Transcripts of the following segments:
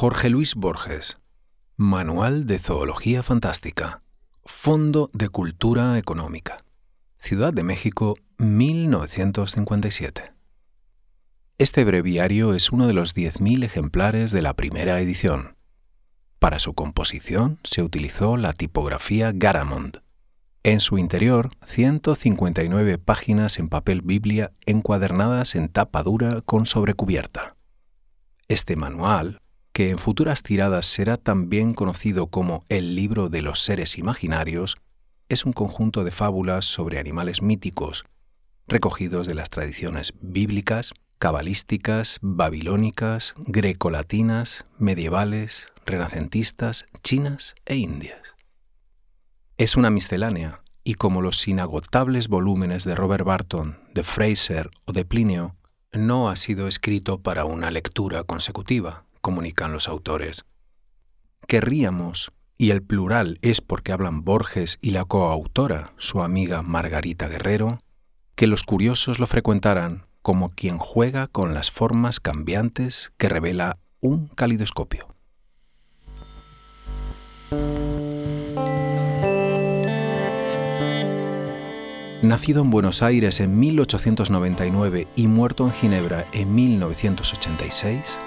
Jorge Luis Borges. Manual de Zoología Fantástica. Fondo de Cultura Económica. Ciudad de México, 1957. Este breviario es uno de los 10.000 ejemplares de la primera edición. Para su composición se utilizó la tipografía Garamond. En su interior, 159 páginas en papel Biblia encuadernadas en tapa dura con sobrecubierta. Este manual que en futuras tiradas será también conocido como el libro de los seres imaginarios, es un conjunto de fábulas sobre animales míticos, recogidos de las tradiciones bíblicas, cabalísticas, babilónicas, grecolatinas, medievales, renacentistas, chinas e indias. Es una miscelánea, y como los inagotables volúmenes de Robert Barton, de Fraser o de Plinio, no ha sido escrito para una lectura consecutiva, comunican los autores. Querríamos, y el plural es porque hablan Borges y la coautora, su amiga Margarita Guerrero, que los curiosos lo frecuentaran como quien juega con las formas cambiantes que revela un calidoscopio. Nacido en Buenos Aires en 1899 y muerto en Ginebra en 1986,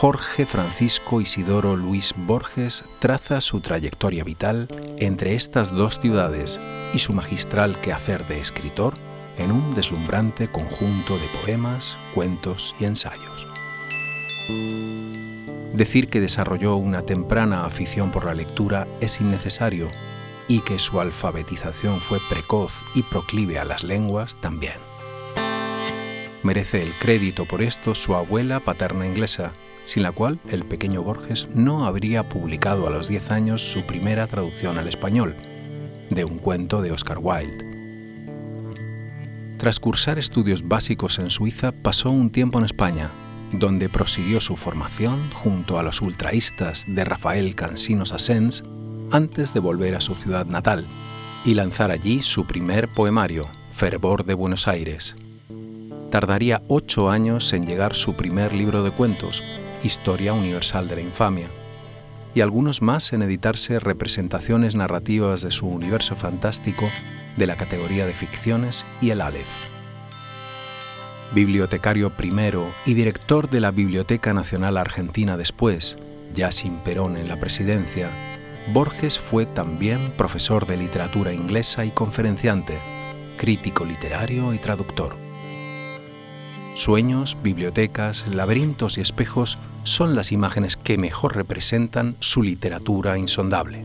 Jorge Francisco Isidoro Luis Borges traza su trayectoria vital entre estas dos ciudades y su magistral quehacer de escritor en un deslumbrante conjunto de poemas, cuentos y ensayos. Decir que desarrolló una temprana afición por la lectura es innecesario y que su alfabetización fue precoz y proclive a las lenguas también. Merece el crédito por esto su abuela paterna inglesa, sin la cual el pequeño Borges no habría publicado a los 10 años su primera traducción al español, de un cuento de Oscar Wilde. Tras cursar estudios básicos en Suiza, pasó un tiempo en España, donde prosiguió su formación junto a los ultraístas de Rafael Cansinos Asens antes de volver a su ciudad natal y lanzar allí su primer poemario, Fervor de Buenos Aires. Tardaría ocho años en llegar su primer libro de cuentos, Historia Universal de la Infamia, y algunos más en editarse representaciones narrativas de su universo fantástico de la categoría de ficciones y el Aleph. Bibliotecario primero y director de la Biblioteca Nacional Argentina después, ya sin Perón en la presidencia, Borges fue también profesor de literatura inglesa y conferenciante, crítico literario y traductor. Sueños, bibliotecas, laberintos y espejos son las imágenes que mejor representan su literatura insondable.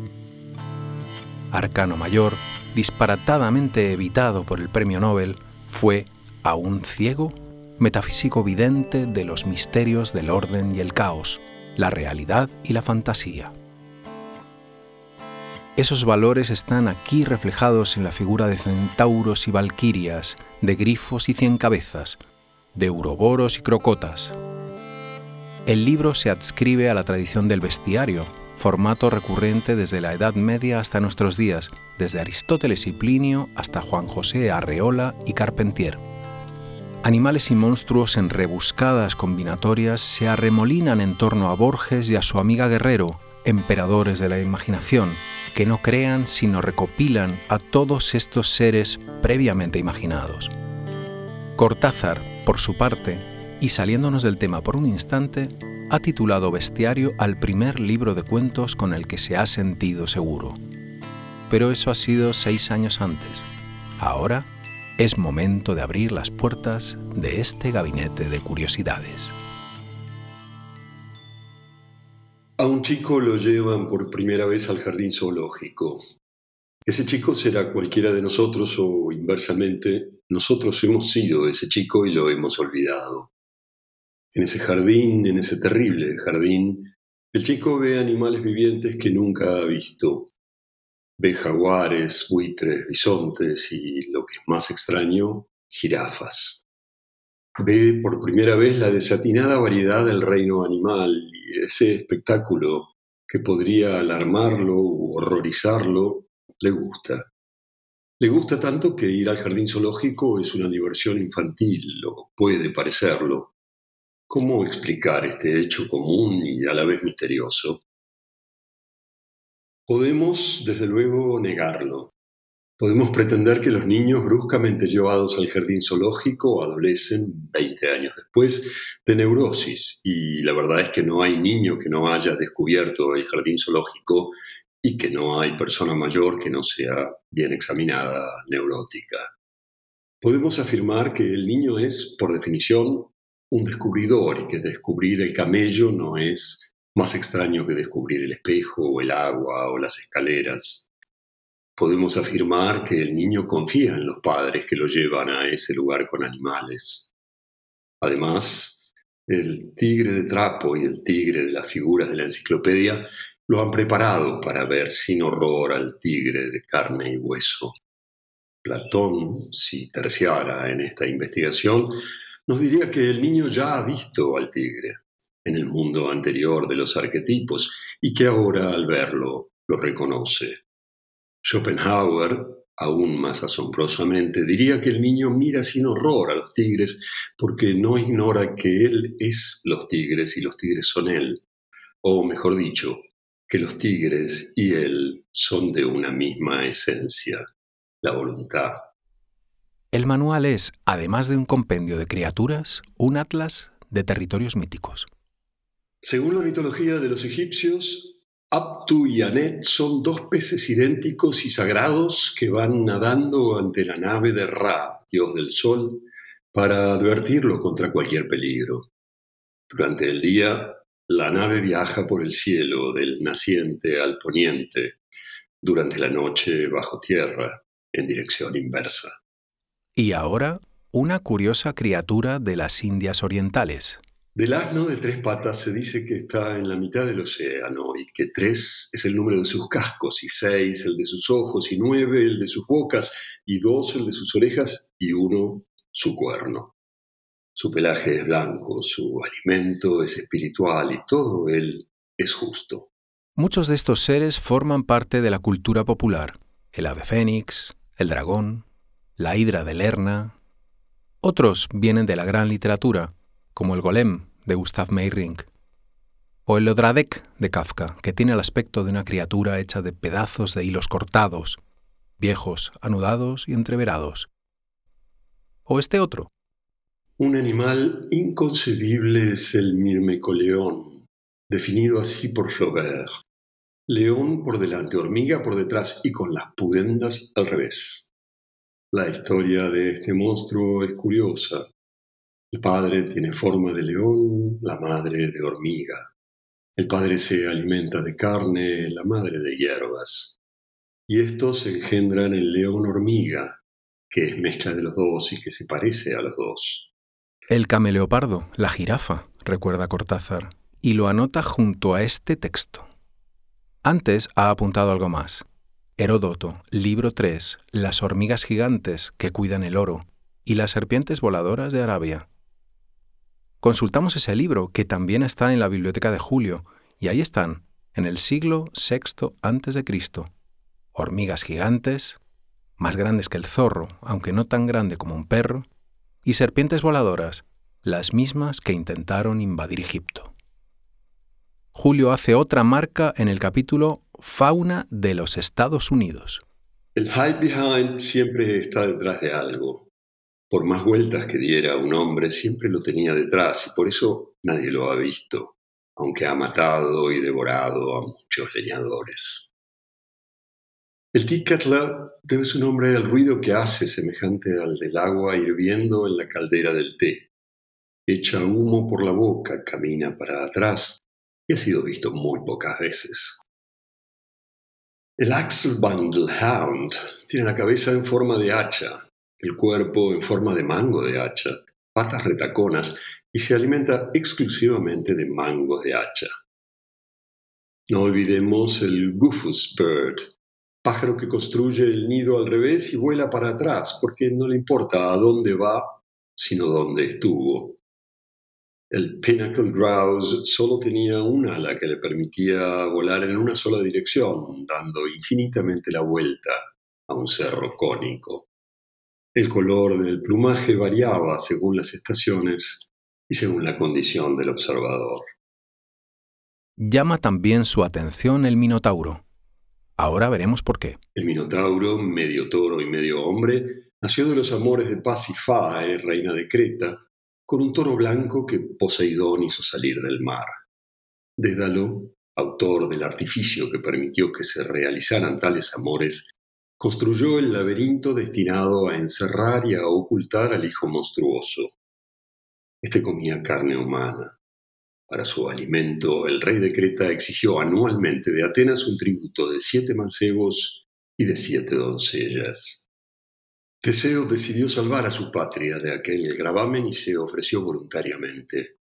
Arcano Mayor, disparatadamente evitado por el premio Nobel, fue, aún ciego, metafísico vidente de los misterios del orden y el caos, la realidad y la fantasía. Esos valores están aquí reflejados en la figura de centauros y valquirias, de grifos y cien cabezas, de uroboros y crocotas, el libro se adscribe a la tradición del bestiario, formato recurrente desde la Edad Media hasta nuestros días, desde Aristóteles y Plinio hasta Juan José Arreola y Carpentier. Animales y monstruos en rebuscadas combinatorias se arremolinan en torno a Borges y a su amiga Guerrero, emperadores de la imaginación, que no crean sino recopilan a todos estos seres previamente imaginados. Cortázar, por su parte, y saliéndonos del tema por un instante, ha titulado Bestiario al primer libro de cuentos con el que se ha sentido seguro. Pero eso ha sido seis años antes. Ahora es momento de abrir las puertas de este gabinete de curiosidades. A un chico lo llevan por primera vez al jardín zoológico. Ese chico será cualquiera de nosotros o inversamente, nosotros hemos sido ese chico y lo hemos olvidado en ese jardín, en ese terrible jardín, El chico ve animales vivientes que nunca ha visto. Ve jaguares, buitres, bisontes y, lo que es más extraño, jirafas. Ve por primera vez la desatinada variedad del reino animal y ese espectáculo que podría alarmarlo u horrorizarlo le gusta. Le gusta tanto que ir al jardín zoológico es una diversión infantil, o puede parecerlo. ¿Cómo explicar este hecho común y a la vez misterioso? Podemos, desde luego, negarlo. Podemos pretender que los niños bruscamente llevados al jardín zoológico adolecen 20 años después de neurosis, y la verdad es que no hay niño que no haya descubierto el jardín zoológico y que no hay persona mayor que no sea bien examinada neurótica. Podemos afirmar que el niño es, por definición, un descubridor y que descubrir el camello no es más extraño que descubrir el espejo o el agua o las escaleras. Podemos afirmar que el niño confía en los padres que lo llevan a ese lugar con animales. Además, el tigre de trapo y el tigre de las figuras de la enciclopedia lo han preparado para ver sin horror al tigre de carne y hueso. Platón, si terciara en esta investigación, nos diría que el niño ya ha visto al tigre en el mundo anterior de los arquetipos y que ahora al verlo lo reconoce. Schopenhauer, aún más asombrosamente, diría que el niño mira sin horror a los tigres porque no ignora que él es los tigres y los tigres son él. O mejor dicho, que los tigres y él son de una misma esencia, la voluntad. El manual es, además de un compendio de criaturas, un atlas de territorios míticos. Según la mitología de los egipcios, Aptu y Anet son dos peces idénticos y sagrados que van nadando ante la nave de Ra, dios del sol, para advertirlo contra cualquier peligro. Durante el día, la nave viaja por el cielo del naciente al poniente, durante la noche bajo tierra, en dirección inversa. Y ahora, una curiosa criatura de las Indias Orientales. Del asno de tres patas se dice que está en la mitad del océano y que tres es el número de sus cascos y seis el de sus ojos y nueve el de sus bocas y dos el de sus orejas y uno su cuerno. Su pelaje es blanco, su alimento es espiritual y todo él es justo. Muchos de estos seres forman parte de la cultura popular. El ave fénix, el dragón, la hidra de Lerna. Otros vienen de la gran literatura, como el golem de Gustav Meyrink, o el Odradek de Kafka, que tiene el aspecto de una criatura hecha de pedazos de hilos cortados, viejos, anudados y entreverados. O este otro, un animal inconcebible es el mirmecoleón, definido así por Flaubert. León por delante, hormiga por detrás y con las pudendas al revés. La historia de este monstruo es curiosa. El padre tiene forma de león, la madre de hormiga. El padre se alimenta de carne, la madre de hierbas. Y estos engendran el león hormiga, que es mezcla de los dos y que se parece a los dos. El cameleopardo, la jirafa, recuerda Cortázar, y lo anota junto a este texto. Antes ha apuntado algo más. Heródoto, libro 3, las hormigas gigantes que cuidan el oro y las serpientes voladoras de Arabia. Consultamos ese libro que también está en la biblioteca de Julio y ahí están, en el siglo VI a.C. Hormigas gigantes, más grandes que el zorro, aunque no tan grande como un perro, y serpientes voladoras, las mismas que intentaron invadir Egipto. Julio hace otra marca en el capítulo Fauna de los Estados Unidos. El hide behind siempre está detrás de algo. Por más vueltas que diera un hombre, siempre lo tenía detrás y por eso nadie lo ha visto, aunque ha matado y devorado a muchos leñadores. El tikatla debe su nombre al ruido que hace semejante al del agua hirviendo en la caldera del té. Echa humo por la boca, camina para atrás y ha sido visto muy pocas veces. El Axelbundle Hound tiene la cabeza en forma de hacha, el cuerpo en forma de mango de hacha, patas retaconas y se alimenta exclusivamente de mangos de hacha. No olvidemos el Goofus Bird, pájaro que construye el nido al revés y vuela para atrás, porque no le importa a dónde va, sino dónde estuvo. El Pinnacle Grouse solo tenía un ala que le permitía volar en una sola dirección, dando infinitamente la vuelta a un cerro cónico. El color del plumaje variaba según las estaciones y según la condición del observador. Llama también su atención el Minotauro. Ahora veremos por qué. El Minotauro, medio toro y medio hombre, nació de los amores de Pasífae, reina de Creta, con un toro blanco que Poseidón hizo salir del mar. Dédalo, autor del artificio que permitió que se realizaran tales amores, construyó el laberinto destinado a encerrar y a ocultar al hijo monstruoso. Este comía carne humana, para su alimento, el rey de Creta exigió anualmente de Atenas un tributo de siete mancebos y de siete doncellas. Teseo decidió salvar a su patria de aquel gravamen y se ofreció voluntariamente.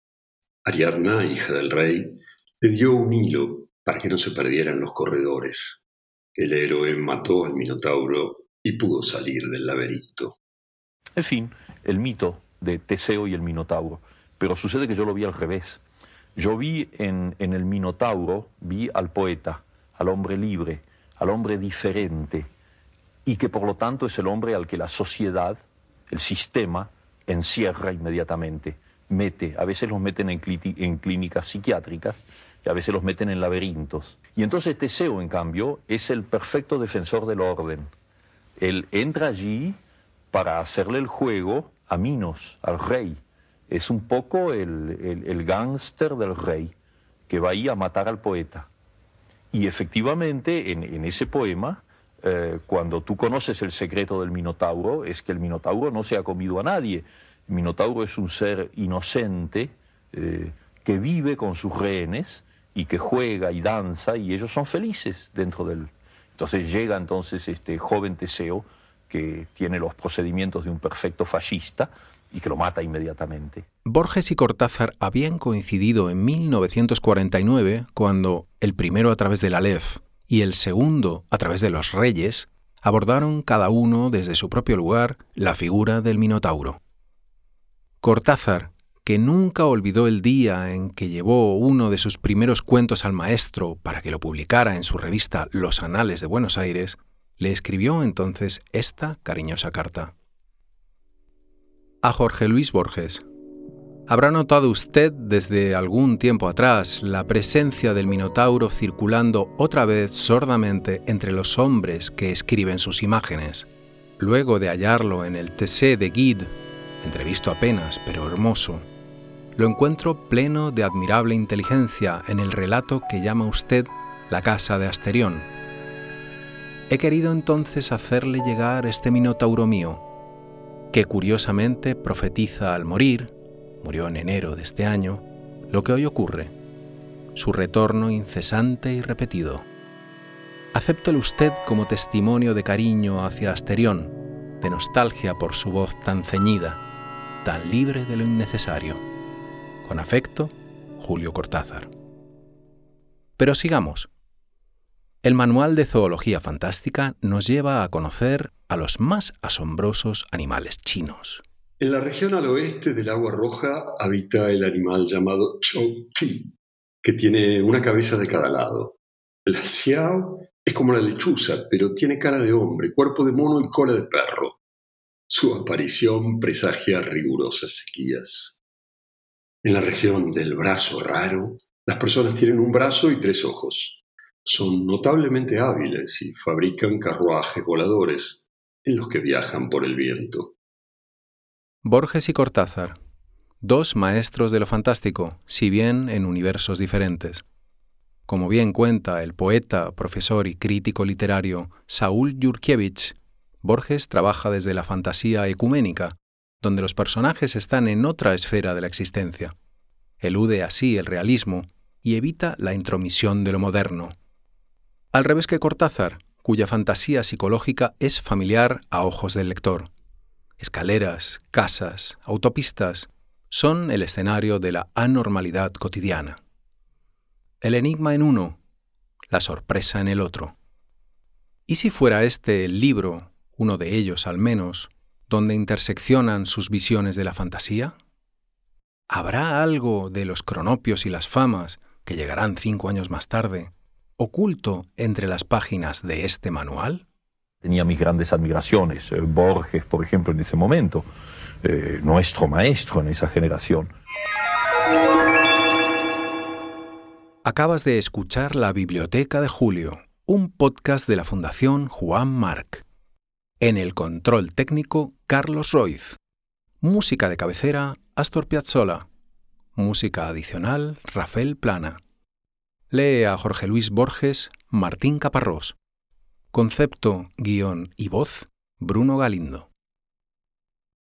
Ariadna, hija del rey, le dio un hilo para que no se perdieran los corredores. El héroe mató al Minotauro y pudo salir del laberinto. En fin, el mito de Teseo y el Minotauro. Pero sucede que yo lo vi al revés. Yo vi en, el Minotauro, vi al poeta, al hombre libre, al hombre diferente, y que por lo tanto es el hombre al que la sociedad, el sistema, encierra inmediatamente, mete, a veces los meten en, en clínicas psiquiátricas y a veces los meten en laberintos. Y entonces Teseo, en cambio, es el perfecto defensor del orden. Él entra allí para hacerle el juego a Minos, al rey, es un poco el, el, gángster del rey que va ahí a matar al poeta. Y efectivamente, en, ese poema, eh, cuando tú conoces el secreto del Minotauro, es que el Minotauro no se ha comido a nadie. El Minotauro es un ser inocente eh, que vive con sus rehenes y que juega y danza y ellos son felices dentro de él. Entonces llega entonces este joven Teseo que tiene los procedimientos de un perfecto fascista y que lo mata inmediatamente. Borges y Cortázar habían coincidido en 1949 cuando el primero a través del Aleph y el segundo a través de los Reyes abordaron cada uno desde su propio lugar la figura del Minotauro. Cortázar, que nunca olvidó el día en que llevó uno de sus primeros cuentos al maestro para que lo publicara en su revista Los Anales de Buenos Aires, le escribió entonces esta cariñosa carta a Jorge Luis Borges. Habrá notado usted desde algún tiempo atrás la presencia del Minotauro circulando otra vez sordamente entre los hombres que escriben sus imágenes. Luego de hallarlo en el Tessé de Guide, entrevisto apenas pero hermoso, lo encuentro pleno de admirable inteligencia en el relato que llama usted La casa de Asterión. He querido entonces hacerle llegar este Minotauro mío, que curiosamente profetiza al morir, murió en enero de este año, lo que hoy ocurre, su retorno incesante y repetido. Acéptelo usted como testimonio de cariño hacia Asterión, de nostalgia por su voz tan ceñida, tan libre de lo innecesario. Con afecto, Julio Cortázar. Pero sigamos. El Manual de Zoología Fantástica nos lleva a conocer a los más asombrosos animales chinos. En la región al oeste del agua roja habita el animal llamado Chou Ti, que tiene una cabeza de cada lado. La xiao es como la lechuza, pero tiene cara de hombre, cuerpo de mono y cola de perro. Su aparición presagia rigurosas sequías. En la región del brazo raro, las personas tienen un brazo y tres ojos son notablemente hábiles y fabrican carruajes voladores en los que viajan por el viento. Borges y Cortázar, dos maestros de lo fantástico, si bien en universos diferentes. Como bien cuenta el poeta, profesor y crítico literario Saúl Yurkiewicz, Borges trabaja desde la fantasía ecuménica, donde los personajes están en otra esfera de la existencia. Elude así el realismo y evita la intromisión de lo moderno, al revés que Cortázar, cuya fantasía psicológica es familiar a ojos del lector. Escaleras, casas, autopistas son el escenario de la anormalidad cotidiana. El enigma en uno, la sorpresa en el otro. ¿Y si fuera este el libro, uno de ellos al menos, donde interseccionan sus visiones de la fantasía? ¿Habrá algo de los cronopios y las famas, que llegarán cinco años más tarde, oculto entre las páginas de este manual? Tenía mis grandes admiraciones, eh, Borges, por ejemplo, en ese momento, eh, nuestro maestro en esa generación. Acabas de escuchar La Biblioteca de Julio, un podcast de la Fundación Juan Marc. En el control técnico, Carlos Roiz. Música de cabecera, Astor Piazzolla. Música adicional, Rafael Plana. Lee a Jorge Luis Borges, Martín Caparrós. Concepto, guion y voz, Bruno Galindo.